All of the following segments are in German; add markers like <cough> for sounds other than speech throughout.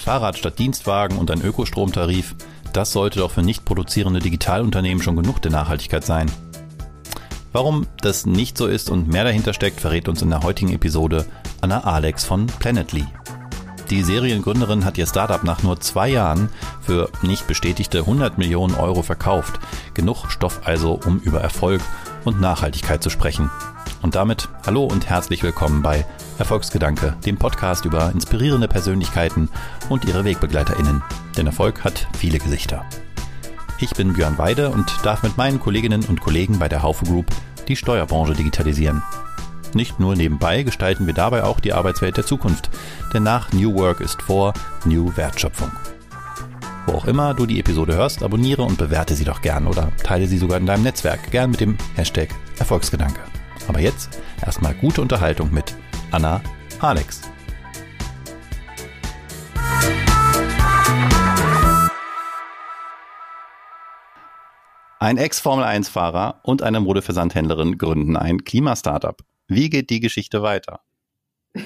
Fahrrad statt Dienstwagen und ein Ökostromtarif, das sollte doch für nicht produzierende Digitalunternehmen schon genug der Nachhaltigkeit sein. Warum das nicht so ist und mehr dahinter steckt, verrät uns in der heutigen Episode Anna Alex von Planetly. Die Seriengründerin hat ihr Startup nach nur zwei Jahren für nicht bestätigte 100 Millionen Euro verkauft. Genug Stoff also, um über Erfolg und Nachhaltigkeit zu sprechen. Und damit hallo und herzlich willkommen bei Erfolgsgedanke, dem Podcast über inspirierende Persönlichkeiten und ihre WegbegleiterInnen. Denn Erfolg hat viele Gesichter. Ich bin Björn Weide und darf mit meinen Kolleginnen und Kollegen bei der Haufe Group die Steuerbranche digitalisieren. Nicht nur nebenbei gestalten wir dabei auch die Arbeitswelt der Zukunft, denn nach New Work ist vor New Wertschöpfung. Wo auch immer du die Episode hörst, abonniere und bewerte sie doch gern oder teile sie sogar in deinem Netzwerk, gern mit dem Hashtag Erfolgsgedanke. Aber jetzt erstmal gute Unterhaltung mit Anna Alex. Ein Ex-Formel-1-Fahrer und eine Modeversandhändlerin gründen ein Klimastartup. Wie geht die Geschichte weiter? <laughs>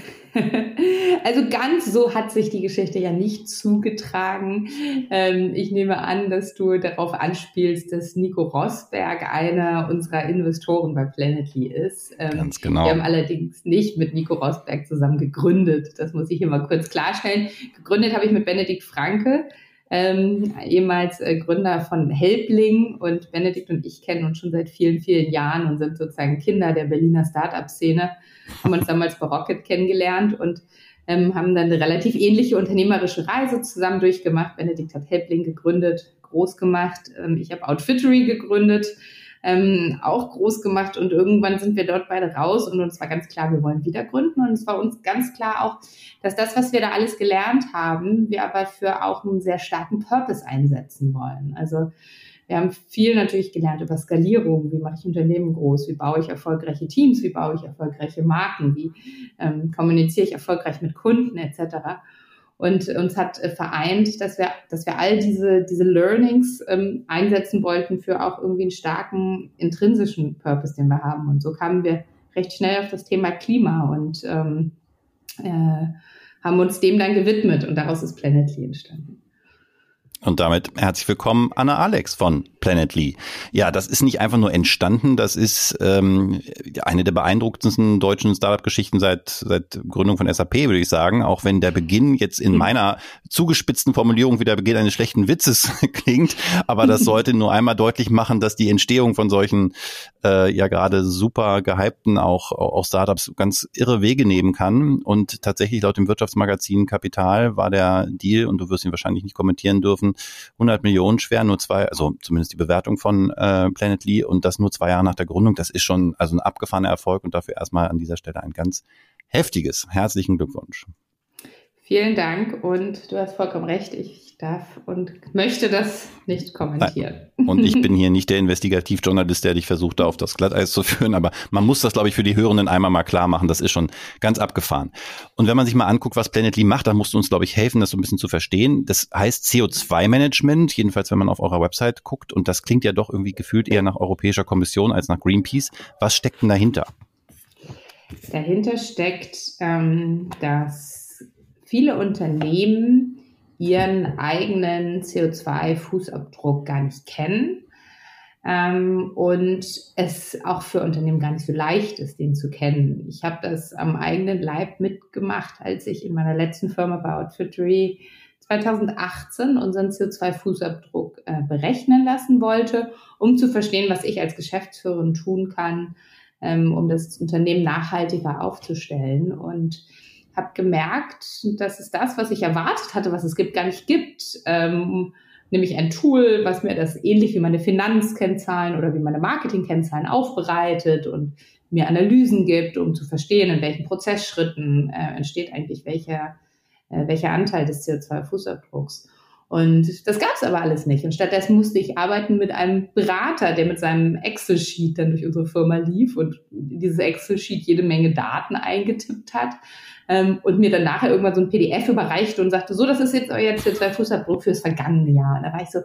Also ganz so hat sich die Geschichte ja nicht zugetragen. Ähm, ich nehme an, dass du darauf anspielst, dass Nico Rosberg einer unserer Investoren bei Planetly ist. Ähm, ganz genau. Wir haben allerdings nicht mit Nico Rosberg zusammen gegründet. Das muss ich hier mal kurz klarstellen. Gegründet habe ich mit Benedikt Franke. Ähm, ehemals äh, Gründer von Helbling und Benedikt und ich kennen uns schon seit vielen, vielen Jahren und sind sozusagen Kinder der Berliner Startup-Szene, haben uns damals bei Rocket kennengelernt und ähm, haben dann eine relativ ähnliche unternehmerische Reise zusammen durchgemacht. Benedikt hat Helpling gegründet, groß gemacht. Ähm, ich habe Outfittery gegründet, ähm, auch groß gemacht und irgendwann sind wir dort beide raus und uns war ganz klar, wir wollen wieder gründen und es war uns ganz klar auch, dass das, was wir da alles gelernt haben, wir aber für auch einen sehr starken Purpose einsetzen wollen. Also wir haben viel natürlich gelernt über Skalierung, wie mache ich Unternehmen groß, wie baue ich erfolgreiche Teams, wie baue ich erfolgreiche Marken, wie ähm, kommuniziere ich erfolgreich mit Kunden etc. Und uns hat äh, vereint, dass wir, dass wir all diese, diese Learnings ähm, einsetzen wollten für auch irgendwie einen starken intrinsischen Purpose, den wir haben. Und so kamen wir recht schnell auf das Thema Klima und ähm, äh, haben uns dem dann gewidmet und daraus ist Planetly entstanden. Und damit herzlich willkommen, Anna Alex von Planetly. Ja, das ist nicht einfach nur entstanden, das ist ähm, eine der beeindruckendsten deutschen Startup-Geschichten seit, seit Gründung von SAP, würde ich sagen. Auch wenn der Beginn jetzt in mhm. meiner zugespitzten Formulierung wie der Beginn eines schlechten Witzes <laughs> klingt. Aber das <laughs> sollte nur einmal deutlich machen, dass die Entstehung von solchen äh, ja gerade super gehypten auch, auch Startups ganz irre Wege nehmen kann. Und tatsächlich laut dem Wirtschaftsmagazin Kapital war der Deal, und du wirst ihn wahrscheinlich nicht kommentieren dürfen, 100 Millionen schwer, nur zwei, also zumindest die Bewertung von äh, Planet Lee und das nur zwei Jahre nach der Gründung. Das ist schon also ein abgefahrener Erfolg und dafür erstmal an dieser Stelle ein ganz heftiges. Herzlichen Glückwunsch. Vielen Dank und du hast vollkommen recht. Ich darf und möchte das nicht kommentieren. Nein. Und ich bin hier nicht der Investigativjournalist, der dich versucht, da auf das Glatteis zu führen, aber man muss das, glaube ich, für die Hörenden einmal mal klar machen. Das ist schon ganz abgefahren. Und wenn man sich mal anguckt, was Planetly macht, dann musst du uns, glaube ich, helfen, das so ein bisschen zu verstehen. Das heißt CO2-Management, jedenfalls wenn man auf eurer Website guckt. Und das klingt ja doch irgendwie gefühlt eher nach Europäischer Kommission als nach Greenpeace. Was steckt denn dahinter? Dahinter steckt, ähm, dass viele Unternehmen ihren eigenen CO2-Fußabdruck gar nicht kennen ähm, und es auch für Unternehmen gar nicht so leicht ist, den zu kennen. Ich habe das am eigenen Leib mitgemacht, als ich in meiner letzten Firma bei Outfittery 2018 unseren CO2-Fußabdruck äh, berechnen lassen wollte, um zu verstehen, was ich als Geschäftsführerin tun kann, ähm, um das Unternehmen nachhaltiger aufzustellen. Und habe gemerkt, dass es das, was ich erwartet hatte, was es gibt, gar nicht gibt. Ähm, nämlich ein Tool, was mir das ähnlich wie meine Finanzkennzahlen oder wie meine Marketingkennzahlen aufbereitet und mir Analysen gibt, um zu verstehen, in welchen Prozessschritten äh, entsteht eigentlich welcher, äh, welcher Anteil des CO2-Fußabdrucks. Und das gab es aber alles nicht. Und stattdessen musste ich arbeiten mit einem Berater, der mit seinem Excel-Sheet dann durch unsere Firma lief und dieses Excel-Sheet jede Menge Daten eingetippt hat ähm, und mir dann nachher irgendwann so ein PDF überreichte und sagte, so, das ist jetzt euer CO2-Fußabdruck fürs vergangene Jahr. Und da war ich so,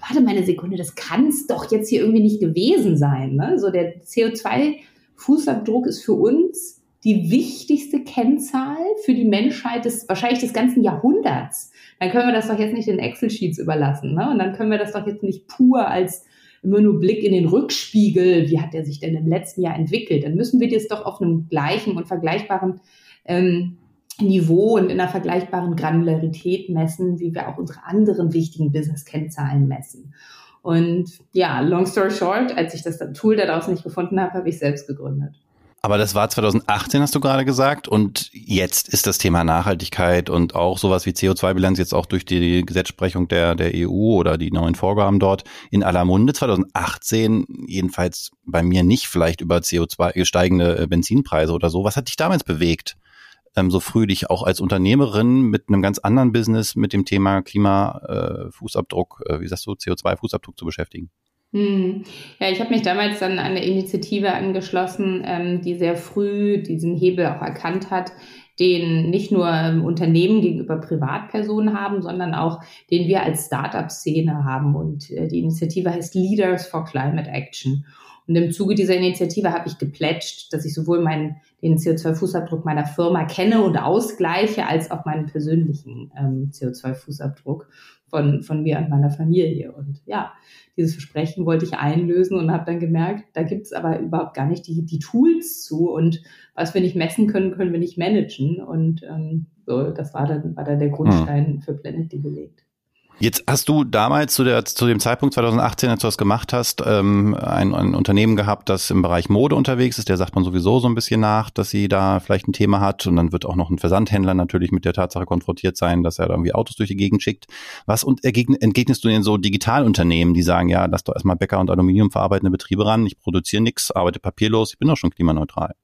warte mal eine Sekunde, das kann es doch jetzt hier irgendwie nicht gewesen sein. Ne? So der CO2-Fußabdruck ist für uns die wichtigste Kennzahl für die Menschheit des wahrscheinlich des ganzen Jahrhunderts. Dann können wir das doch jetzt nicht den Excel-Sheets überlassen. Ne? Und dann können wir das doch jetzt nicht pur als immer nur Blick in den Rückspiegel, wie hat der sich denn im letzten Jahr entwickelt? Dann müssen wir das doch auf einem gleichen und vergleichbaren ähm, Niveau und in einer vergleichbaren Granularität messen, wie wir auch unsere anderen wichtigen Business-Kennzahlen messen. Und ja, long story short, als ich das Tool daraus nicht gefunden habe, habe ich selbst gegründet. Aber das war 2018, hast du gerade gesagt. Und jetzt ist das Thema Nachhaltigkeit und auch sowas wie CO2-Bilanz jetzt auch durch die Gesetzesprechung der, der EU oder die neuen Vorgaben dort in aller Munde. 2018 jedenfalls bei mir nicht vielleicht über CO2 steigende äh, Benzinpreise oder so. Was hat dich damals bewegt? ähm, so früh dich auch als Unternehmerin mit einem ganz anderen Business mit dem Thema Klimafußabdruck, äh, äh, wie sagst du, CO2-Fußabdruck zu beschäftigen? Hm. Ja, ich habe mich damals dann an eine Initiative angeschlossen, ähm, die sehr früh diesen Hebel auch erkannt hat, den nicht nur ähm, Unternehmen gegenüber Privatpersonen haben, sondern auch den wir als Startup-Szene haben. Und äh, die Initiative heißt Leaders for Climate Action. Und im Zuge dieser Initiative habe ich geplätscht, dass ich sowohl meinen, den CO2-Fußabdruck meiner Firma kenne und ausgleiche, als auch meinen persönlichen ähm, CO2-Fußabdruck von, von mir und meiner Familie. Und ja, dieses Versprechen wollte ich einlösen und habe dann gemerkt, da gibt es aber überhaupt gar nicht die, die Tools zu. Und was wir nicht messen können, können wir nicht managen. Und ähm, so, das war dann, war dann der Grundstein hm. für Planet gelegt. Jetzt hast du damals zu, der, zu dem Zeitpunkt 2018, als du das gemacht hast, ähm, ein, ein Unternehmen gehabt, das im Bereich Mode unterwegs ist. Der sagt man sowieso so ein bisschen nach, dass sie da vielleicht ein Thema hat. Und dann wird auch noch ein Versandhändler natürlich mit der Tatsache konfrontiert sein, dass er da irgendwie Autos durch die Gegend schickt. Was entgegnest du denn so Digitalunternehmen, die sagen, ja, lass doch erstmal Bäcker und Aluminium verarbeitende Betriebe ran, ich produziere nichts, arbeite papierlos, ich bin doch schon klimaneutral.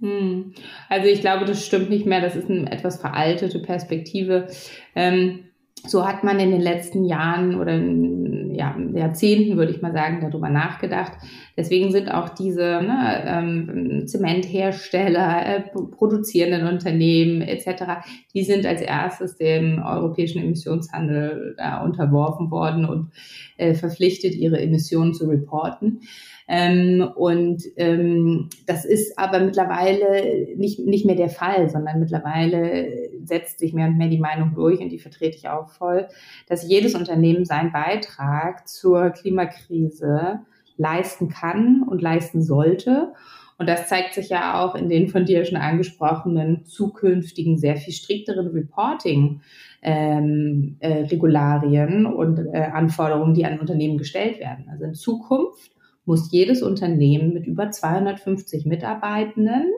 Hm. Also ich glaube, das stimmt nicht mehr. Das ist eine etwas veraltete Perspektive. Ähm, so hat man in den letzten Jahren oder ja, Jahrzehnten, würde ich mal sagen, darüber nachgedacht. Deswegen sind auch diese ne, ähm, Zementhersteller, äh, produzierenden Unternehmen etc., die sind als erstes dem europäischen Emissionshandel äh, unterworfen worden und äh, verpflichtet, ihre Emissionen zu reporten. Ähm, und ähm, das ist aber mittlerweile nicht, nicht mehr der Fall, sondern mittlerweile setzt sich mehr und mehr die Meinung durch und die vertrete ich auch voll, dass jedes Unternehmen seinen Beitrag zur Klimakrise leisten kann und leisten sollte. Und das zeigt sich ja auch in den von dir schon angesprochenen zukünftigen, sehr viel strikteren Reporting. Ähm, äh, und äh, Anforderungen, die an Unternehmen gestellt werden. Also in Zukunft muss jedes Unternehmen mit über 250 Mitarbeitenden,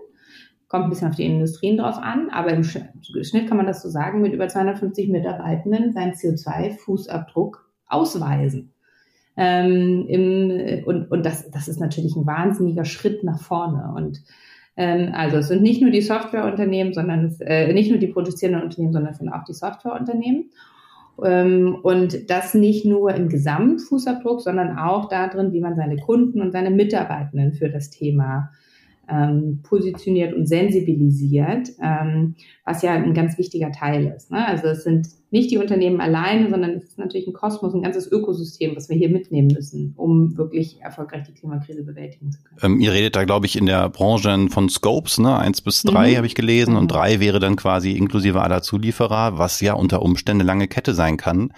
kommt ein bisschen auf die Industrien drauf an, aber im Schnitt kann man das so sagen, mit über 250 Mitarbeitenden seinen CO2-Fußabdruck ausweisen. Ähm, im, und und das, das ist natürlich ein wahnsinniger Schritt nach vorne. Und ähm, also es sind nicht nur die Softwareunternehmen, sondern es, äh, nicht nur die produzierenden Unternehmen, sondern es sind auch die Softwareunternehmen. Ähm, und das nicht nur im Gesamtfußabdruck, sondern auch darin, wie man seine Kunden und seine Mitarbeitenden für das Thema ähm, positioniert und sensibilisiert, ähm, was ja ein ganz wichtiger Teil ist. Ne? Also es sind nicht die Unternehmen alleine, sondern es ist natürlich ein Kosmos, ein ganzes Ökosystem, was wir hier mitnehmen müssen, um wirklich erfolgreich die Klimakrise bewältigen zu können. Ähm, ihr redet da, glaube ich, in der Branche von Scopes, ne? Eins bis drei mhm. habe ich gelesen mhm. und drei wäre dann quasi inklusive aller Zulieferer, was ja unter Umständen lange Kette sein kann.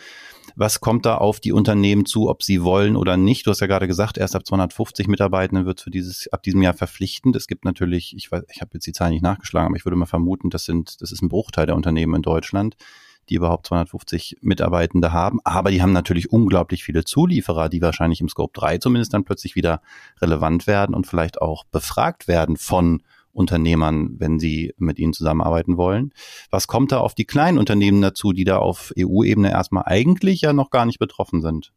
Was kommt da auf die Unternehmen zu, ob sie wollen oder nicht? Du hast ja gerade gesagt, erst ab 250 Mitarbeitenden wird für dieses ab diesem Jahr verpflichtend. Es gibt natürlich, ich weiß, ich habe jetzt die Zahlen nicht nachgeschlagen, aber ich würde mal vermuten, das sind, das ist ein Bruchteil der Unternehmen in Deutschland die überhaupt 250 Mitarbeitende haben. Aber die haben natürlich unglaublich viele Zulieferer, die wahrscheinlich im Scope 3 zumindest dann plötzlich wieder relevant werden und vielleicht auch befragt werden von Unternehmern, wenn sie mit ihnen zusammenarbeiten wollen. Was kommt da auf die kleinen Unternehmen dazu, die da auf EU-Ebene erstmal eigentlich ja noch gar nicht betroffen sind?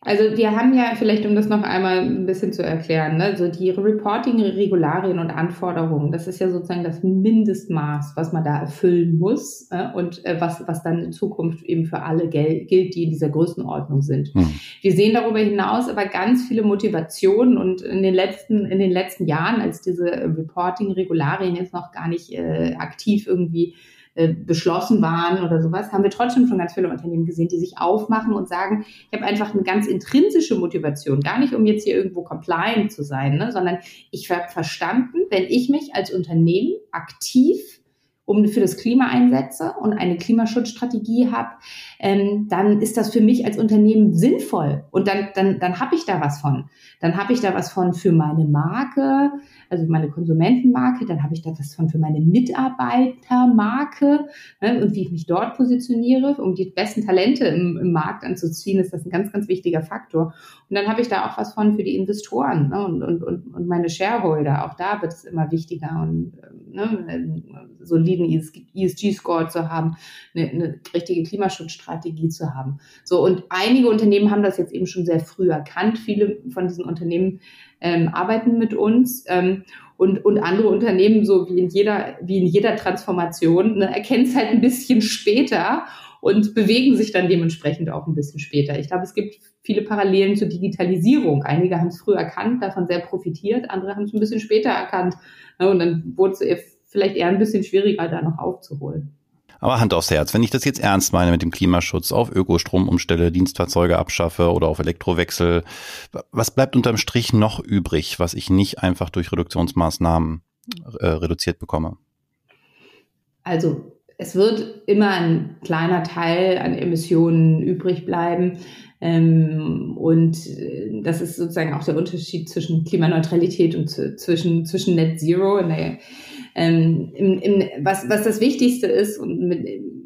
Also wir haben ja vielleicht, um das noch einmal ein bisschen zu erklären, ne, so die Reporting-Regularien und Anforderungen, das ist ja sozusagen das Mindestmaß, was man da erfüllen muss äh, und äh, was, was dann in Zukunft eben für alle gilt, die in dieser Größenordnung sind. Hm. Wir sehen darüber hinaus aber ganz viele Motivationen und in den letzten, in den letzten Jahren, als diese Reporting-Regularien jetzt noch gar nicht äh, aktiv irgendwie äh, beschlossen waren oder sowas, haben wir trotzdem schon ganz viele Unternehmen gesehen, die sich aufmachen und sagen, ich habe einfach eine ganz intrinsische Motivation, gar nicht um jetzt hier irgendwo compliant zu sein, ne, sondern ich habe verstanden, wenn ich mich als Unternehmen aktiv um für das Klima einsetze und eine Klimaschutzstrategie habe, ähm, dann ist das für mich als Unternehmen sinnvoll und dann, dann, dann habe ich da was von. Dann habe ich da was von für meine Marke, also meine Konsumentenmarke, dann habe ich da was von für meine Mitarbeitermarke ne, und wie ich mich dort positioniere, um die besten Talente im, im, Markt anzuziehen, ist das ein ganz, ganz wichtiger Faktor. Und dann habe ich da auch was von für die Investoren ne, und, und, und, und meine Shareholder. Auch da wird es immer wichtiger und ne, soliden ESG-Score zu haben, eine, eine richtige Klimaschutzstrategie zu haben. So und einige Unternehmen haben das jetzt eben schon sehr früh erkannt. Viele von diesen Unternehmen ähm, arbeiten mit uns. Ähm, und, und andere Unternehmen, so wie in jeder, wie in jeder Transformation, ne, erkennen es halt ein bisschen später und bewegen sich dann dementsprechend auch ein bisschen später. Ich glaube, es gibt viele Parallelen zur Digitalisierung. Einige haben es früh erkannt, davon sehr profitiert, andere haben es ein bisschen später erkannt. Ne, und dann wurde es vielleicht eher ein bisschen schwieriger, da noch aufzuholen. Aber Hand aufs Herz, wenn ich das jetzt ernst meine mit dem Klimaschutz, auf Ökostrom umstelle, Dienstfahrzeuge abschaffe oder auf Elektrowechsel, was bleibt unterm Strich noch übrig, was ich nicht einfach durch Reduktionsmaßnahmen äh, reduziert bekomme? Also es wird immer ein kleiner Teil an Emissionen übrig bleiben. Ähm, und äh, das ist sozusagen auch der Unterschied zwischen Klimaneutralität und zwischen, zwischen Net Zero. Der, ähm, im, im, was, was das Wichtigste ist und mit,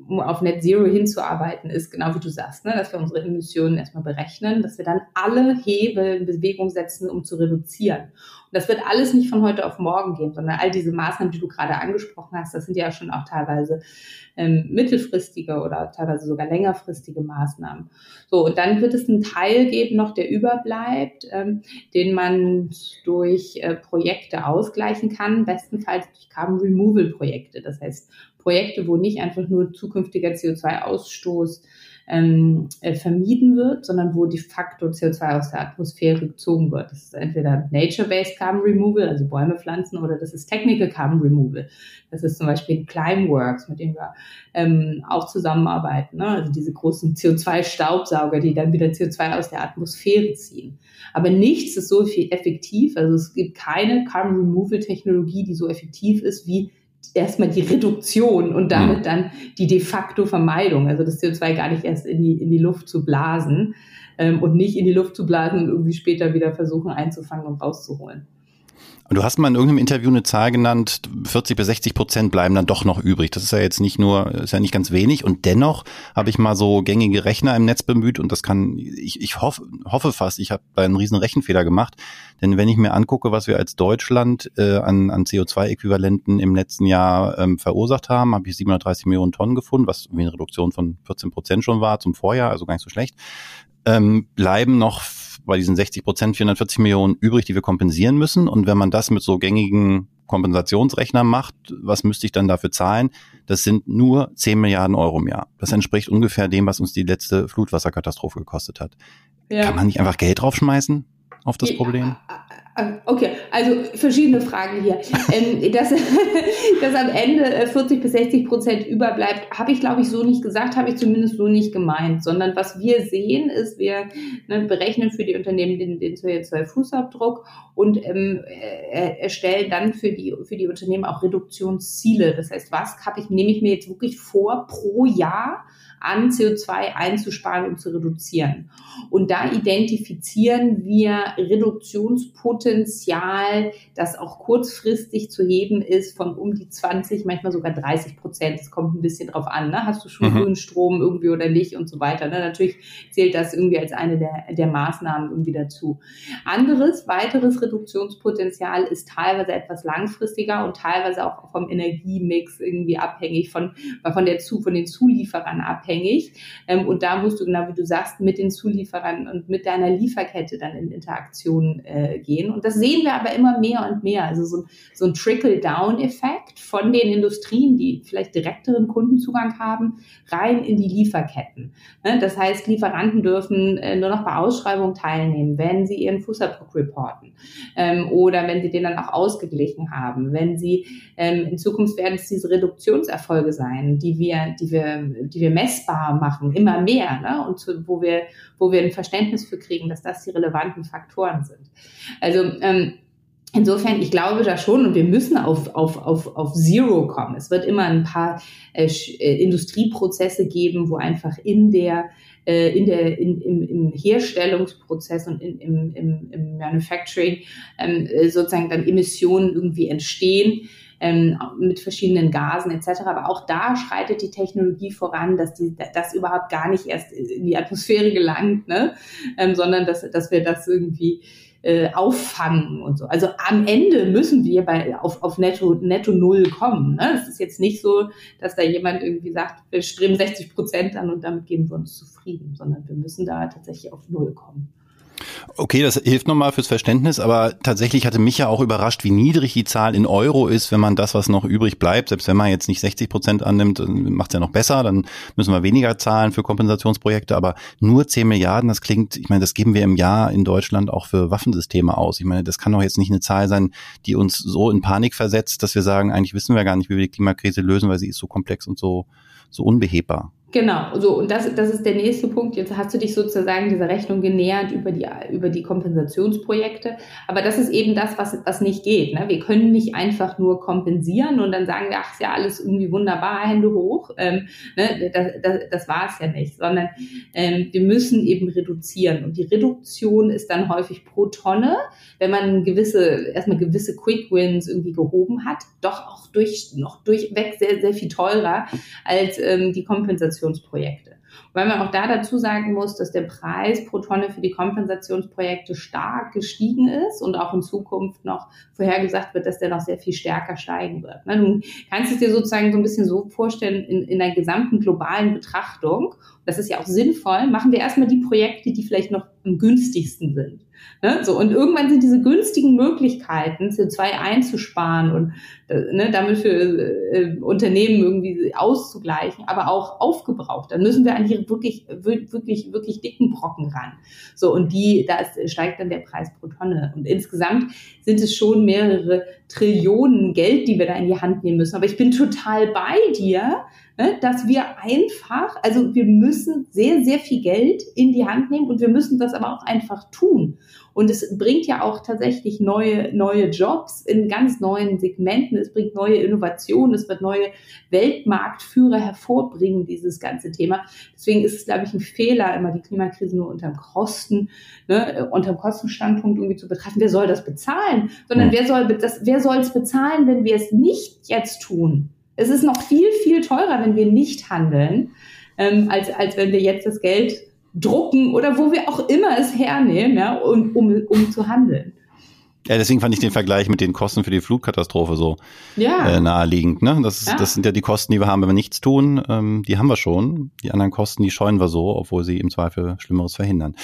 um auf Net Zero hinzuarbeiten, ist genau wie du sagst, ne, dass wir unsere Emissionen erstmal berechnen, dass wir dann alle Hebel in Bewegung setzen, um zu reduzieren. Und das wird alles nicht von heute auf morgen gehen, sondern all diese Maßnahmen, die du gerade angesprochen hast, das sind ja schon auch teilweise ähm, mittelfristige oder teilweise sogar längerfristige Maßnahmen. So, und dann wird es einen Teil geben noch, der überbleibt, ähm, den man durch äh, Projekte ausgleichen kann, bestenfalls durch Carbon Removal Projekte. Das heißt, Projekte, wo nicht einfach nur zukünftiger CO2-Ausstoß ähm, äh, vermieden wird, sondern wo de facto CO2 aus der Atmosphäre gezogen wird. Das ist entweder Nature-Based Carbon Removal, also Bäume pflanzen, oder das ist Technical Carbon Removal. Das ist zum Beispiel Climeworks, mit dem wir ähm, auch zusammenarbeiten. Ne? Also diese großen CO2-Staubsauger, die dann wieder CO2 aus der Atmosphäre ziehen. Aber nichts ist so viel effektiv. Also es gibt keine Carbon Removal Technologie, die so effektiv ist wie erstmal die Reduktion und damit mhm. dann die de facto Vermeidung, also das CO2 gar nicht erst in die, in die Luft zu blasen ähm, und nicht in die Luft zu blasen und irgendwie später wieder versuchen einzufangen und rauszuholen. Und du hast mal in irgendeinem Interview eine Zahl genannt, 40 bis 60 Prozent bleiben dann doch noch übrig. Das ist ja jetzt nicht nur, ist ja nicht ganz wenig. Und dennoch habe ich mal so gängige Rechner im Netz bemüht und das kann, ich, ich hoffe, hoffe fast, ich habe da einen riesen Rechenfehler gemacht. Denn wenn ich mir angucke, was wir als Deutschland äh, an, an CO2-Äquivalenten im letzten Jahr ähm, verursacht haben, habe ich 730 Millionen Tonnen gefunden, was wie eine Reduktion von 14 Prozent schon war zum Vorjahr, also gar nicht so schlecht. Ähm, bleiben noch bei diesen 60 Prozent 440 Millionen übrig, die wir kompensieren müssen. Und wenn man das mit so gängigen Kompensationsrechnern macht, was müsste ich dann dafür zahlen? Das sind nur 10 Milliarden Euro im Jahr. Das entspricht ungefähr dem, was uns die letzte Flutwasserkatastrophe gekostet hat. Ja. Kann man nicht einfach Geld draufschmeißen auf das Problem? Ah, okay, also verschiedene Fragen hier. ähm, dass, <laughs> dass am Ende 40 äh, bis 60 Prozent überbleibt, habe ich, glaube ich, so nicht gesagt, habe ich zumindest so nicht gemeint, sondern was wir sehen, ist, wir ne, berechnen für die Unternehmen den, den CO2-Fußabdruck und ähm, äh, erstellen dann für die, für die Unternehmen auch Reduktionsziele. Das heißt, was habe ich, nehme ich mir jetzt wirklich vor pro Jahr an CO2 einzusparen und zu reduzieren. Und da identifizieren wir Reduktionspotenzial, das auch kurzfristig zu heben ist von um die 20, manchmal sogar 30 Prozent. Es kommt ein bisschen drauf an. Ne? Hast du schon mhm. grünen Strom irgendwie oder nicht und so weiter. Ne? Natürlich zählt das irgendwie als eine der, der Maßnahmen irgendwie dazu. Anderes, weiteres Reduktionspotenzial ist teilweise etwas langfristiger und teilweise auch vom Energiemix irgendwie abhängig von, von, der, von den Zulieferern abhängig abhängig. Ähm, und da musst du, genau wie du sagst, mit den Zulieferern und mit deiner Lieferkette dann in Interaktion äh, gehen. Und das sehen wir aber immer mehr und mehr. Also so, so ein Trickle-Down-Effekt von den Industrien, die vielleicht direkteren Kundenzugang haben, rein in die Lieferketten. Ne? Das heißt, Lieferanten dürfen äh, nur noch bei Ausschreibungen teilnehmen, wenn sie ihren Fußabdruck reporten ähm, oder wenn sie den dann auch ausgeglichen haben. Wenn sie ähm, in Zukunft werden es diese Reduktionserfolge sein, die wir, die wir, die wir messbar machen, immer mehr, ne? und zu, wo wir, wo wir ein Verständnis für kriegen, dass das die relevanten Faktoren sind. Also ähm, Insofern, ich glaube da schon und wir müssen auf, auf, auf, auf Zero kommen. Es wird immer ein paar äh, äh, Industrieprozesse geben, wo einfach in der, äh, in der, in, im, im Herstellungsprozess und in, im, im, im Manufacturing ähm, äh, sozusagen dann Emissionen irgendwie entstehen. Ähm, mit verschiedenen Gasen etc. Aber auch da schreitet die Technologie voran, dass die, das überhaupt gar nicht erst in die Atmosphäre gelangt, ne? Ähm, sondern dass, dass wir das irgendwie äh, auffangen und so. Also am Ende müssen wir bei, auf, auf netto, netto Null kommen. Ne? Es ist jetzt nicht so, dass da jemand irgendwie sagt, wir streben 60 Prozent an und damit geben wir uns zufrieden, sondern wir müssen da tatsächlich auf Null kommen. Okay, das hilft nochmal fürs Verständnis, aber tatsächlich hatte mich ja auch überrascht, wie niedrig die Zahl in Euro ist, wenn man das, was noch übrig bleibt, selbst wenn man jetzt nicht 60 Prozent annimmt, macht es ja noch besser, dann müssen wir weniger zahlen für Kompensationsprojekte, aber nur 10 Milliarden, das klingt, ich meine, das geben wir im Jahr in Deutschland auch für Waffensysteme aus. Ich meine, das kann doch jetzt nicht eine Zahl sein, die uns so in Panik versetzt, dass wir sagen, eigentlich wissen wir gar nicht, wie wir die Klimakrise lösen, weil sie ist so komplex und so, so unbehebbar. Genau, so und das, das ist der nächste Punkt. Jetzt hast du dich sozusagen dieser Rechnung genähert über die, über die Kompensationsprojekte. Aber das ist eben das, was, was nicht geht. Ne? Wir können nicht einfach nur kompensieren und dann sagen wir, ach, ist ja alles irgendwie wunderbar, Hände hoch. Ähm, ne? das, das, das war es ja nicht, sondern ähm, wir müssen eben reduzieren. Und die Reduktion ist dann häufig pro Tonne, wenn man gewisse, erstmal gewisse Quick Wins irgendwie gehoben hat, doch auch durch, noch durchweg sehr, sehr viel teurer als ähm, die Kompensation Kompensationsprojekte. Weil man auch da dazu sagen muss, dass der Preis pro Tonne für die Kompensationsprojekte stark gestiegen ist und auch in Zukunft noch vorhergesagt wird, dass der noch sehr viel stärker steigen wird. Ne, du kannst es dir sozusagen so ein bisschen so vorstellen in, in der gesamten globalen Betrachtung. Das ist ja auch sinnvoll. Machen wir erstmal die Projekte, die vielleicht noch am günstigsten sind. Ne? So, und irgendwann sind diese günstigen Möglichkeiten, CO2 einzusparen und äh, ne, damit für äh, Unternehmen irgendwie auszugleichen, aber auch aufgebraucht. Dann müssen wir an die wirklich, wirklich, wirklich dicken Brocken ran. So, und die, da steigt dann der Preis pro Tonne. Und insgesamt sind es schon mehrere Trillionen Geld, die wir da in die Hand nehmen müssen. Aber ich bin total bei dir, ne, dass wir einfach, also wir müssen sehr, sehr viel Geld in die Hand nehmen und wir müssen das aber auch einfach tun. Und es bringt ja auch tatsächlich neue, neue Jobs in ganz neuen Segmenten. Es bringt neue Innovationen. Es wird neue Weltmarktführer hervorbringen, dieses ganze Thema. Deswegen ist es, glaube ich, ein Fehler, immer die Klimakrise nur unterm Kosten, ne, unterm Kostenstandpunkt irgendwie zu betrachten. Wer soll das bezahlen? Sondern wer soll das, wer soll es bezahlen, wenn wir es nicht jetzt tun? Es ist noch viel, viel teurer, wenn wir nicht handeln, ähm, als, als wenn wir jetzt das Geld drucken oder wo wir auch immer es hernehmen, ja, um, um, um zu handeln. Ja, deswegen fand ich den Vergleich mit den Kosten für die Flutkatastrophe so ja. äh, naheliegend. Ne? Das, ja. das sind ja die Kosten, die wir haben, wenn wir nichts tun. Ähm, die haben wir schon. Die anderen Kosten, die scheuen wir so, obwohl sie im Zweifel Schlimmeres verhindern.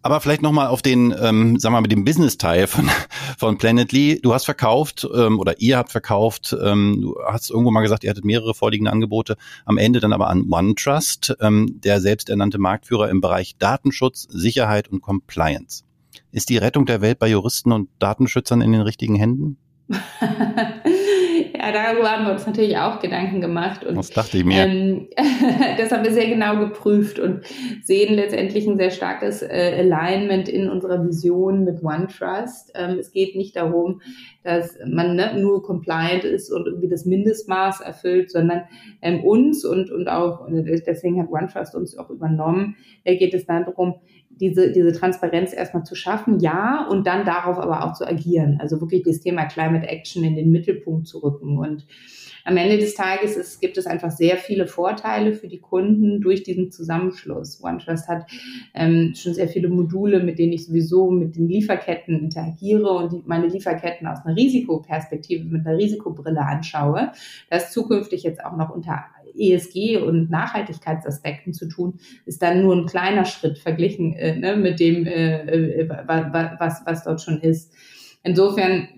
Aber vielleicht nochmal auf den, ähm, sagen wir mal, mit dem Business-Teil von, <laughs> von Planetly. Du hast verkauft ähm, oder ihr habt verkauft. Ähm, du hast irgendwo mal gesagt, ihr hattet mehrere vorliegende Angebote. Am Ende dann aber an OneTrust, ähm, der selbsternannte Marktführer im Bereich Datenschutz, Sicherheit und Compliance. Ist die Rettung der Welt bei Juristen und Datenschützern in den richtigen Händen? <laughs> ja, darüber haben wir uns natürlich auch Gedanken gemacht. Und, das dachte ich mir. Ähm, <laughs> das haben wir sehr genau geprüft und sehen letztendlich ein sehr starkes äh, Alignment in unserer Vision mit OneTrust. Ähm, es geht nicht darum, dass man ne, nur compliant ist und irgendwie das Mindestmaß erfüllt, sondern ähm, uns und, und auch, deswegen hat OneTrust uns auch übernommen, äh, geht es darum, diese, diese Transparenz erstmal zu schaffen, ja, und dann darauf aber auch zu agieren. Also wirklich das Thema Climate Action in den Mittelpunkt zu rücken. Und am Ende des Tages ist, gibt es einfach sehr viele Vorteile für die Kunden durch diesen Zusammenschluss. OneTrust hat ähm, schon sehr viele Module, mit denen ich sowieso mit den Lieferketten interagiere und meine Lieferketten aus einer Risikoperspektive, mit einer Risikobrille anschaue. Das zukünftig jetzt auch noch unter ESG und Nachhaltigkeitsaspekten zu tun, ist dann nur ein kleiner Schritt verglichen äh, ne, mit dem, äh, äh was, was, dort schon ist. insofern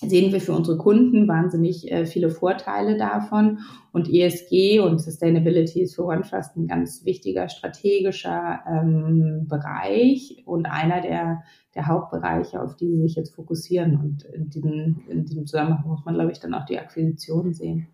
sehen wir für unsere Kunden wahnsinnig äh, viele Vorteile davon. Und ESG und Sustainability ist für OneTrust ein ganz wichtiger strategischer ähm, Bereich und einer der, der Hauptbereiche, auf die sie sich jetzt fokussieren. Und in diesem, in diesem Zusammenhang muss man, glaube ich, dann auch die Akquisition sehen.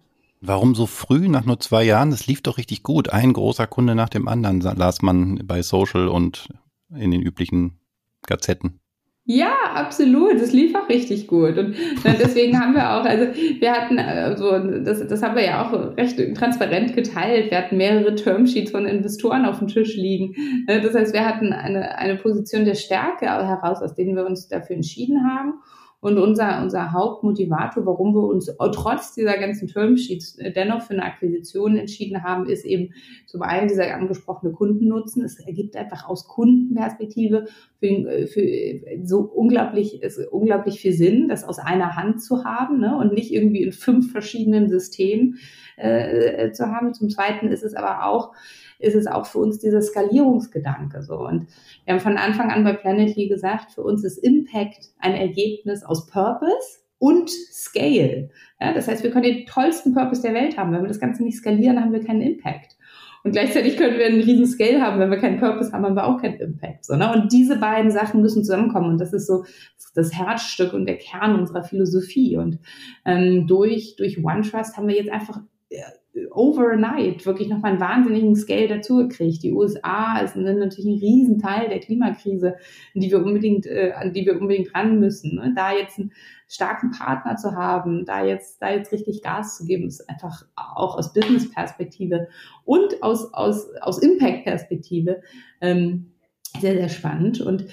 Warum so früh, nach nur zwei Jahren? Das lief doch richtig gut. Ein großer Kunde nach dem anderen las man bei Social und in den üblichen Gazetten. Ja, absolut. Das lief auch richtig gut. Und deswegen haben wir auch, also wir hatten, also das, das haben wir ja auch recht transparent geteilt. Wir hatten mehrere Termsheets von Investoren auf dem Tisch liegen. Das heißt, wir hatten eine, eine Position der Stärke heraus, aus denen wir uns dafür entschieden haben. Und unser, unser Hauptmotivator, warum wir uns trotz dieser ganzen Termsheets äh, dennoch für eine Akquisition entschieden haben, ist eben zum einen dieser angesprochene Kundennutzen. Es ergibt einfach aus Kundenperspektive für, äh, für äh, so unglaublich, ist unglaublich viel Sinn, das aus einer Hand zu haben ne? und nicht irgendwie in fünf verschiedenen Systemen äh, zu haben. Zum Zweiten ist es aber auch ist es auch für uns dieser Skalierungsgedanke so. Und wir haben von Anfang an bei Planetly gesagt, für uns ist Impact ein Ergebnis aus Purpose und Scale. Ja, das heißt, wir können den tollsten Purpose der Welt haben. Wenn wir das Ganze nicht skalieren, haben wir keinen Impact. Und gleichzeitig können wir einen riesen Scale haben. Wenn wir keinen Purpose haben, haben wir auch keinen Impact. So, ne? Und diese beiden Sachen müssen zusammenkommen. Und das ist so das Herzstück und der Kern unserer Philosophie. Und ähm, durch, durch OneTrust haben wir jetzt einfach overnight wirklich nochmal einen wahnsinnigen Scale dazugekriegt. Die USA sind natürlich ein Riesenteil der Klimakrise, an die wir unbedingt, äh, an die wir unbedingt ran müssen. Ne? Da jetzt einen starken Partner zu haben, da jetzt, da jetzt richtig Gas zu geben, ist einfach auch aus Business-Perspektive und aus, aus, aus Impact-Perspektive ähm, sehr, sehr spannend. Und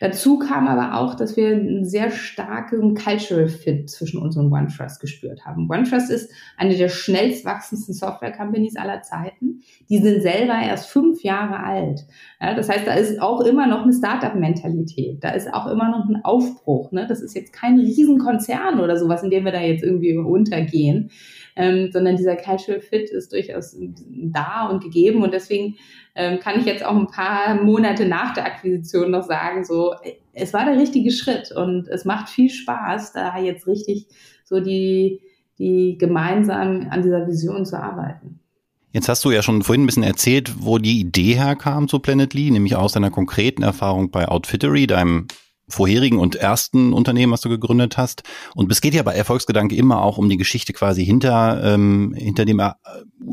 dazu kam aber auch, dass wir einen sehr starken Cultural Fit zwischen uns und OneTrust gespürt haben. OneTrust ist eine der schnellst wachsendsten Software-Companies aller Zeiten. Die sind selber erst fünf Jahre alt. Ja, das heißt, da ist auch immer noch eine Startup-Mentalität. Da ist auch immer noch ein Aufbruch. Ne? Das ist jetzt kein Riesenkonzern oder sowas, in dem wir da jetzt irgendwie untergehen, ähm, sondern dieser Cultural Fit ist durchaus da und gegeben. Und deswegen ähm, kann ich jetzt auch ein paar Monate nach der Akquisition noch sagen, so, es war der richtige Schritt und es macht viel Spaß, da jetzt richtig so die, die gemeinsam an dieser Vision zu arbeiten. Jetzt hast du ja schon vorhin ein bisschen erzählt, wo die Idee herkam zu Planetly, nämlich aus deiner konkreten Erfahrung bei Outfittery, deinem vorherigen und ersten Unternehmen, was du gegründet hast. Und es geht ja bei Erfolgsgedanke immer auch um die Geschichte quasi hinter, ähm, hinter dem äh,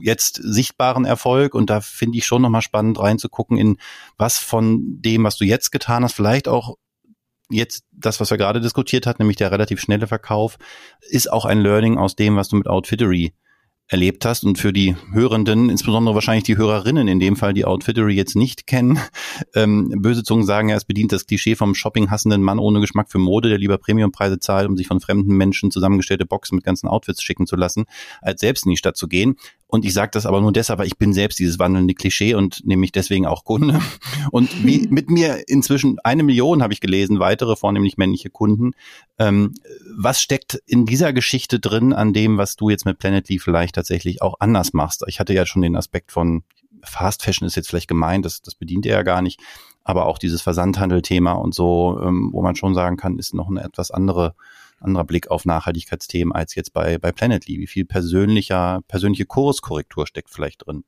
jetzt sichtbaren Erfolg. Und da finde ich schon nochmal spannend reinzugucken in was von dem, was du jetzt getan hast, vielleicht auch jetzt das, was wir gerade diskutiert hat, nämlich der relativ schnelle Verkauf, ist auch ein Learning aus dem, was du mit Outfittery erlebt hast und für die Hörenden, insbesondere wahrscheinlich die Hörerinnen in dem Fall, die Outfittery jetzt nicht kennen, <laughs> ähm, böse Zungen sagen, ja, es bedient das Klischee vom shopping-hassenden Mann ohne Geschmack für Mode, der lieber Premiumpreise zahlt, um sich von fremden Menschen zusammengestellte Boxen mit ganzen Outfits schicken zu lassen, als selbst in die Stadt zu gehen. Und ich sage das aber nur deshalb, weil ich bin selbst dieses wandelnde Klischee und nehme mich deswegen auch Kunde. <laughs> Und wie mit mir inzwischen eine Million habe ich gelesen, weitere vornehmlich männliche Kunden. Ähm, was steckt in dieser Geschichte drin an dem, was du jetzt mit Planetly vielleicht tatsächlich auch anders machst? Ich hatte ja schon den Aspekt von Fast Fashion ist jetzt vielleicht gemeint, das, das bedient er ja gar nicht, aber auch dieses Versandhandel-Thema und so, ähm, wo man schon sagen kann, ist noch eine etwas andere anderer Blick auf Nachhaltigkeitsthemen als jetzt bei, bei Planetly. Wie viel persönlicher, persönliche Kurskorrektur steckt vielleicht drin?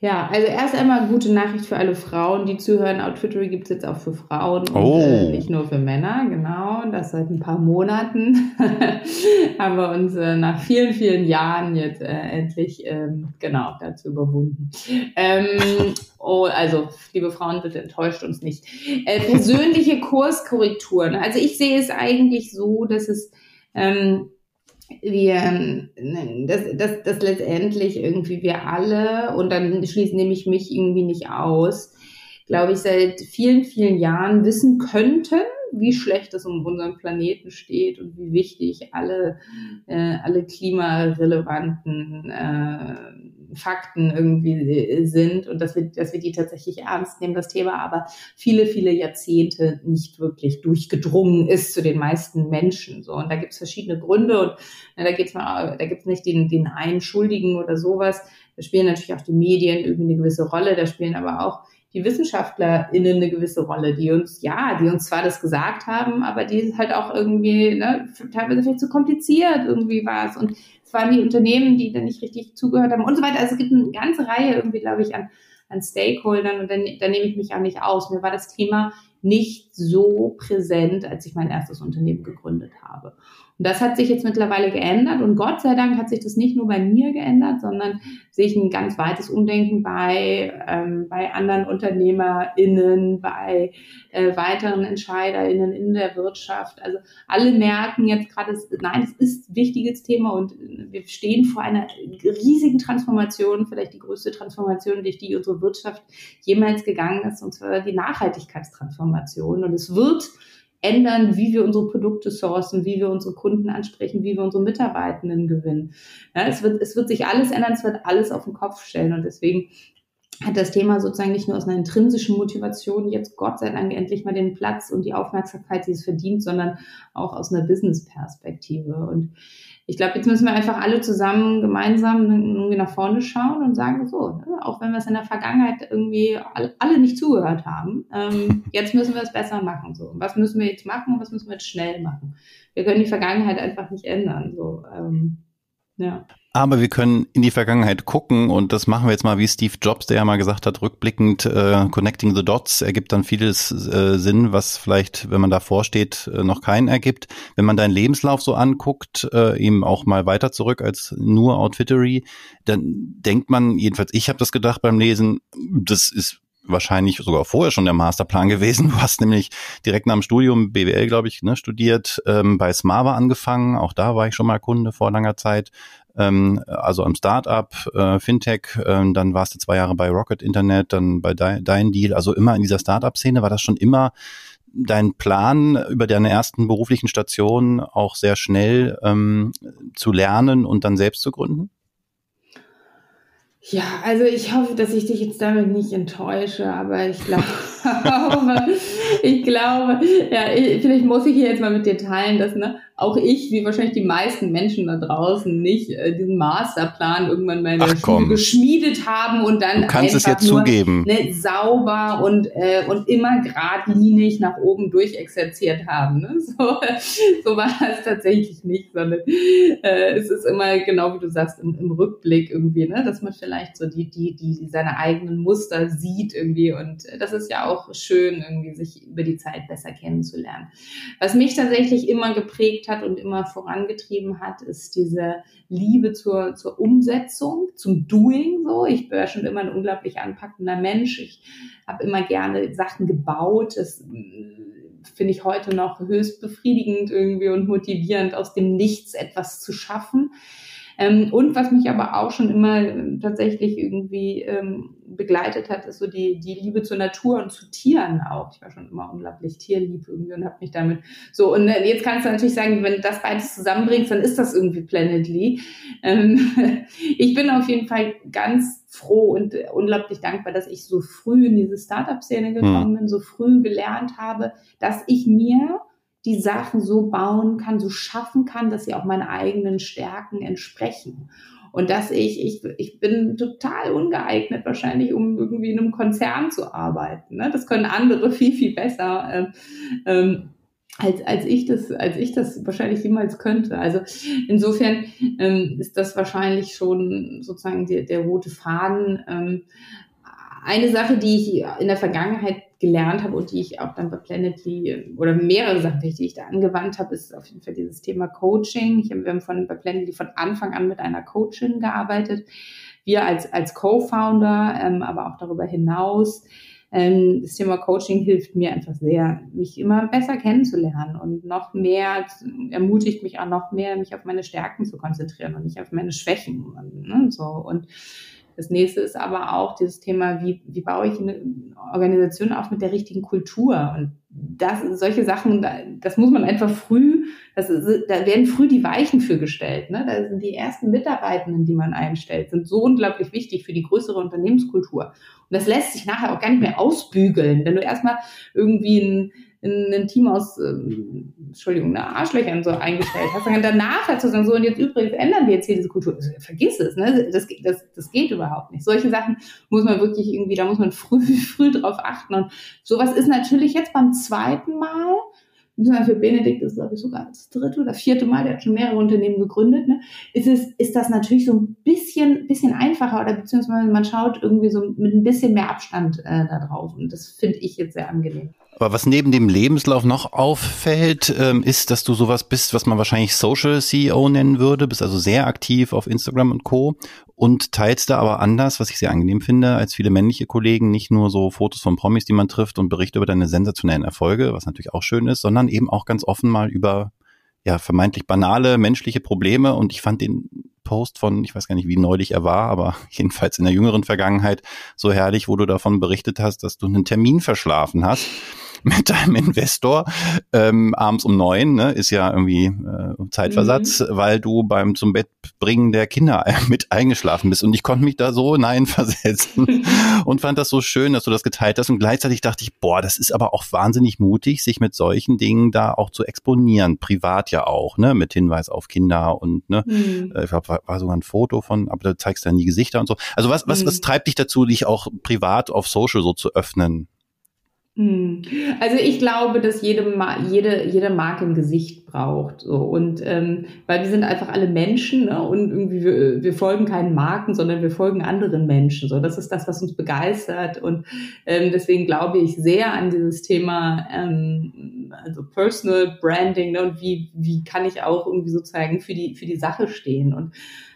Ja, also erst einmal gute Nachricht für alle Frauen, die zuhören. Outfittery gibt es jetzt auch für Frauen und oh. äh, nicht nur für Männer, genau. Das seit ein paar Monaten <laughs> haben wir uns äh, nach vielen, vielen Jahren jetzt äh, endlich ähm, genau dazu überwunden. Ähm, <laughs> oh, also, liebe Frauen, bitte enttäuscht uns nicht. Äh, persönliche Kurskorrekturen. Also ich sehe es eigentlich so, dass es ähm, wir, dass, dass, dass letztendlich irgendwie wir alle, und dann schließe nehme ich mich irgendwie nicht aus, glaube ich, seit vielen, vielen Jahren wissen könnten, wie schlecht es um unseren Planeten steht und wie wichtig alle, äh, alle klimarelevanten äh, Fakten irgendwie äh, sind und dass wir, dass wir die tatsächlich ernst nehmen, das Thema, aber viele, viele Jahrzehnte nicht wirklich durchgedrungen ist zu den meisten Menschen. So, und da gibt es verschiedene Gründe und na, da geht's mal, da gibt's nicht den, den einen Schuldigen oder sowas. Da spielen natürlich auch die Medien irgendwie eine gewisse Rolle, da spielen aber auch die WissenschaftlerInnen eine gewisse Rolle, die uns, ja, die uns zwar das gesagt haben, aber die halt auch irgendwie, ne, teilweise vielleicht zu kompliziert irgendwie war es. Und es waren die Unternehmen, die dann nicht richtig zugehört haben und so weiter. Also es gibt eine ganze Reihe irgendwie, glaube ich, an, an Stakeholdern und dann, dann nehme ich mich auch nicht aus. Mir war das Thema nicht so präsent, als ich mein erstes Unternehmen gegründet habe. Und das hat sich jetzt mittlerweile geändert und Gott sei Dank hat sich das nicht nur bei mir geändert, sondern sich ein ganz weites Umdenken bei, ähm, bei anderen UnternehmerInnen, bei äh, weiteren EntscheiderInnen in der Wirtschaft. Also alle merken jetzt gerade, nein, es ist ein wichtiges Thema und wir stehen vor einer riesigen Transformation, vielleicht die größte Transformation, durch die unsere Wirtschaft jemals gegangen ist, und zwar die Nachhaltigkeitstransformation. Und es wird ändern, wie wir unsere Produkte sourcen, wie wir unsere Kunden ansprechen, wie wir unsere Mitarbeitenden gewinnen. Ja, es, wird, es wird sich alles ändern, es wird alles auf den Kopf stellen. Und deswegen hat das Thema sozusagen nicht nur aus einer intrinsischen Motivation jetzt Gott sei Dank endlich mal den Platz und die Aufmerksamkeit, die es verdient, sondern auch aus einer Business-Perspektive. Und ich glaube, jetzt müssen wir einfach alle zusammen gemeinsam irgendwie nach vorne schauen und sagen, so, ne, auch wenn wir es in der Vergangenheit irgendwie alle nicht zugehört haben, ähm, jetzt müssen wir es besser machen. So, was müssen wir jetzt machen und was müssen wir jetzt schnell machen? Wir können die Vergangenheit einfach nicht ändern. So, ähm, ja. Aber wir können in die Vergangenheit gucken und das machen wir jetzt mal wie Steve Jobs, der ja mal gesagt hat, rückblickend äh, Connecting the Dots ergibt dann vieles äh, Sinn, was vielleicht, wenn man davor steht, äh, noch keinen ergibt. Wenn man deinen Lebenslauf so anguckt, äh, eben auch mal weiter zurück als nur Outfittery, dann denkt man, jedenfalls ich habe das gedacht beim Lesen, das ist wahrscheinlich sogar vorher schon der Masterplan gewesen. Du hast nämlich direkt nach dem Studium BWL, glaube ich, ne, studiert, ähm, bei Smava angefangen. Auch da war ich schon mal Kunde vor langer Zeit ähm, also am Startup, äh, Fintech, äh, dann warst du zwei Jahre bei Rocket Internet, dann bei Dein, Dein Deal, also immer in dieser Startup-Szene, war das schon immer dein Plan über deine ersten beruflichen Stationen auch sehr schnell ähm, zu lernen und dann selbst zu gründen? Ja, also ich hoffe, dass ich dich jetzt damit nicht enttäusche, aber ich glaube, <laughs> <laughs> ich glaube, ja, vielleicht muss ich hier jetzt mal mit dir teilen, dass ne, auch ich, wie wahrscheinlich die meisten Menschen da draußen, nicht äh, diesen Masterplan irgendwann mal in der Schule geschmiedet haben und dann du kannst es jetzt nur, zugeben. Ne, sauber und, äh, und immer geradlinig nach oben durchexerziert haben. Ne? <laughs> So, so war es tatsächlich nicht, sondern äh, es ist immer genau wie du sagst, im, im Rückblick irgendwie, ne? dass man vielleicht so die, die, die seine eigenen Muster sieht irgendwie und äh, das ist ja auch schön, irgendwie sich über die Zeit besser kennenzulernen. Was mich tatsächlich immer geprägt hat und immer vorangetrieben hat, ist diese Liebe zur, zur Umsetzung, zum Doing so. Ich bin ja schon immer ein unglaublich anpackender Mensch. Ich habe immer gerne Sachen gebaut. Das mm, finde ich heute noch höchst befriedigend irgendwie und motivierend, aus dem Nichts etwas zu schaffen. Ähm, und was mich aber auch schon immer äh, tatsächlich irgendwie ähm, begleitet hat, ist so die, die Liebe zur Natur und zu Tieren auch. Ich war schon immer unglaublich tierlieb irgendwie und habe mich damit so. Und äh, jetzt kannst du natürlich sagen, wenn du das beides zusammenbringst, dann ist das irgendwie Planetly. Ähm, <laughs> ich bin auf jeden Fall ganz froh und äh, unglaublich dankbar, dass ich so früh in diese Startup-Szene gekommen hm. bin, so früh gelernt habe, dass ich mir die Sachen so bauen kann, so schaffen kann, dass sie auch meinen eigenen Stärken entsprechen. Und dass ich, ich, ich bin total ungeeignet wahrscheinlich, um irgendwie in einem Konzern zu arbeiten. Ne? Das können andere <laughs> viel, viel besser. Ähm, ähm, als, als ich das, als ich das wahrscheinlich jemals könnte. Also insofern ähm, ist das wahrscheinlich schon sozusagen der, der rote Faden. Ähm, eine Sache, die ich in der Vergangenheit gelernt habe und die ich auch dann bei Planetly oder mehrere Sachen, die ich da angewandt habe, ist auf jeden Fall dieses Thema Coaching. Ich habe, wir haben von, bei Planetly von Anfang an mit einer Coachin gearbeitet. Wir als, als Co-Founder, ähm, aber auch darüber hinaus. Ähm, das Thema Coaching hilft mir einfach sehr, mich immer besser kennenzulernen und noch mehr, ermutigt mich auch noch mehr, mich auf meine Stärken zu konzentrieren und nicht auf meine Schwächen. Und, ne, so. und das nächste ist aber auch dieses Thema, wie, wie baue ich eine Organisation auf mit der richtigen Kultur? Und das, solche Sachen, das muss man einfach früh, das ist, da werden früh die Weichen für gestellt. Ne? Da sind die ersten Mitarbeitenden, die man einstellt, sind so unglaublich wichtig für die größere Unternehmenskultur. Und das lässt sich nachher auch gar nicht mehr ausbügeln. Wenn du erstmal irgendwie ein ein Team aus, ähm, Entschuldigung, ne, Arschlöchern so eingestellt hast, dann danach halt zu sagen, so und jetzt übrigens ändern wir jetzt hier diese Kultur. Also, vergiss es, ne? Das, das, das geht überhaupt nicht. Solche Sachen muss man wirklich irgendwie, da muss man früh, <laughs> früh drauf achten. Und sowas ist natürlich jetzt beim zweiten Mal für Benedikt ist, glaube ich, sogar das dritte oder vierte Mal, der hat schon mehrere Unternehmen gegründet, ne, ist, es, ist das natürlich so ein bisschen, bisschen einfacher oder beziehungsweise man schaut irgendwie so mit ein bisschen mehr Abstand äh, da drauf. Und das finde ich jetzt sehr angenehm. Aber was neben dem Lebenslauf noch auffällt, ähm, ist, dass du sowas bist, was man wahrscheinlich Social CEO nennen würde, bist also sehr aktiv auf Instagram und Co. und teilst da aber anders, was ich sehr angenehm finde, als viele männliche Kollegen, nicht nur so Fotos von Promis, die man trifft und Berichte über deine sensationellen Erfolge, was natürlich auch schön ist, sondern eben auch ganz offen mal über ja vermeintlich banale menschliche Probleme. Und ich fand den Post von, ich weiß gar nicht, wie neulich er war, aber <laughs> jedenfalls in der jüngeren Vergangenheit so herrlich, wo du davon berichtet hast, dass du einen Termin verschlafen hast <laughs> mit deinem Investor ähm, abends um neun, ne, ist ja irgendwie äh, Zeitversatz, mhm. weil du beim zum Bett bringen der Kinder <laughs> mit eingeschlafen bist. Und ich konnte mich da so hineinversetzen <laughs> und fand das so schön, dass du das geteilt hast. Und gleichzeitig dachte ich, boah, das ist aber auch wahnsinnig mutig, sich mit solchen Dingen da auch zu exponieren, privat ja auch, ne, mit Hinweis auf Kinder und ne, mhm. Äh, ich glaube, war, war sogar ein Foto von, aber da zeigst du dann die Gesichter und so. Also was, was, mhm. was treibt dich dazu, dich auch privat auf Social so zu öffnen? Hm. Also ich glaube, dass jede, jede, jede Marke ein Gesicht braucht. So. Und ähm, weil wir sind einfach alle Menschen ne? und irgendwie wir, wir folgen keinen Marken, sondern wir folgen anderen Menschen. So, das ist das, was uns begeistert. Und ähm, deswegen glaube ich sehr an dieses Thema, ähm, also Personal Branding ne? und wie, wie kann ich auch irgendwie sozusagen für die, für die Sache stehen. Und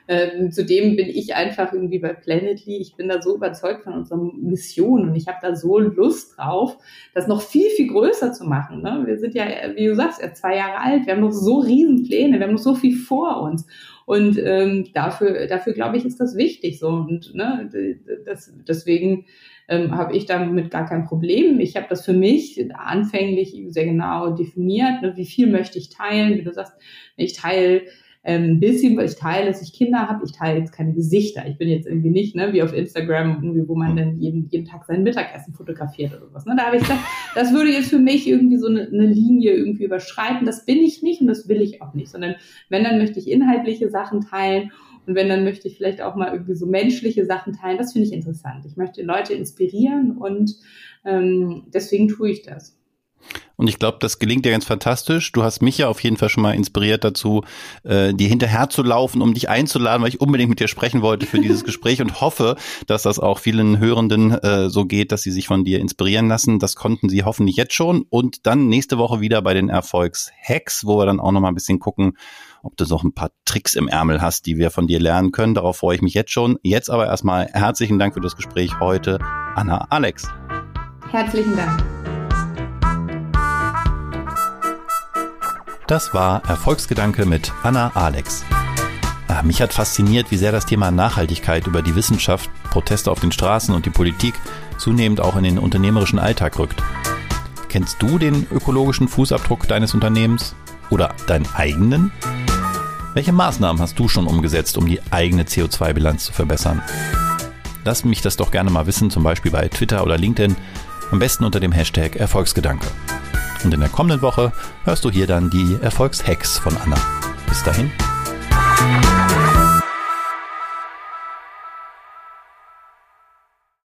ähm, zudem bin ich einfach irgendwie bei Planetly, ich bin da so überzeugt von unserer Mission und ich habe da so Lust drauf, das noch viel, viel größer zu machen. Ne? Wir sind ja, wie du sagst, ja zwei Jahre alt, wir haben noch so riesen Pläne, wir haben noch so viel vor uns. Und ähm, dafür, dafür glaube ich, ist das wichtig so. Und ne, das, deswegen ähm, habe ich damit gar kein Problem. Ich habe das für mich anfänglich sehr genau definiert, ne, wie viel möchte ich teilen, wie du sagst, ich teile ein bisschen, weil ich teile, dass ich Kinder habe. Ich teile jetzt keine Gesichter. Ich bin jetzt irgendwie nicht, ne, wie auf Instagram, irgendwie, wo man dann jeden, jeden Tag sein Mittagessen fotografiert oder sowas. Ne? Da habe ich gesagt, das würde jetzt für mich irgendwie so eine, eine Linie irgendwie überschreiten. Das bin ich nicht und das will ich auch nicht, sondern wenn, dann möchte ich inhaltliche Sachen teilen und wenn, dann möchte ich vielleicht auch mal irgendwie so menschliche Sachen teilen. Das finde ich interessant. Ich möchte Leute inspirieren und ähm, deswegen tue ich das. Und ich glaube, das gelingt dir ganz fantastisch. Du hast mich ja auf jeden Fall schon mal inspiriert dazu, äh, dir hinterher zu laufen, um dich einzuladen, weil ich unbedingt mit dir sprechen wollte für dieses <laughs> Gespräch und hoffe, dass das auch vielen Hörenden äh, so geht, dass sie sich von dir inspirieren lassen. Das konnten sie hoffentlich jetzt schon. Und dann nächste Woche wieder bei den Erfolgshacks, wo wir dann auch noch mal ein bisschen gucken, ob du noch ein paar Tricks im Ärmel hast, die wir von dir lernen können. Darauf freue ich mich jetzt schon. Jetzt aber erstmal herzlichen Dank für das Gespräch heute, Anna Alex. Herzlichen Dank. Das war Erfolgsgedanke mit Anna Alex. Ah, mich hat fasziniert, wie sehr das Thema Nachhaltigkeit über die Wissenschaft, Proteste auf den Straßen und die Politik zunehmend auch in den unternehmerischen Alltag rückt. Kennst du den ökologischen Fußabdruck deines Unternehmens oder deinen eigenen? Welche Maßnahmen hast du schon umgesetzt, um die eigene CO2-Bilanz zu verbessern? Lass mich das doch gerne mal wissen, zum Beispiel bei Twitter oder LinkedIn, am besten unter dem Hashtag Erfolgsgedanke. Und in der kommenden Woche hörst du hier dann die Erfolgshacks von Anna. Bis dahin.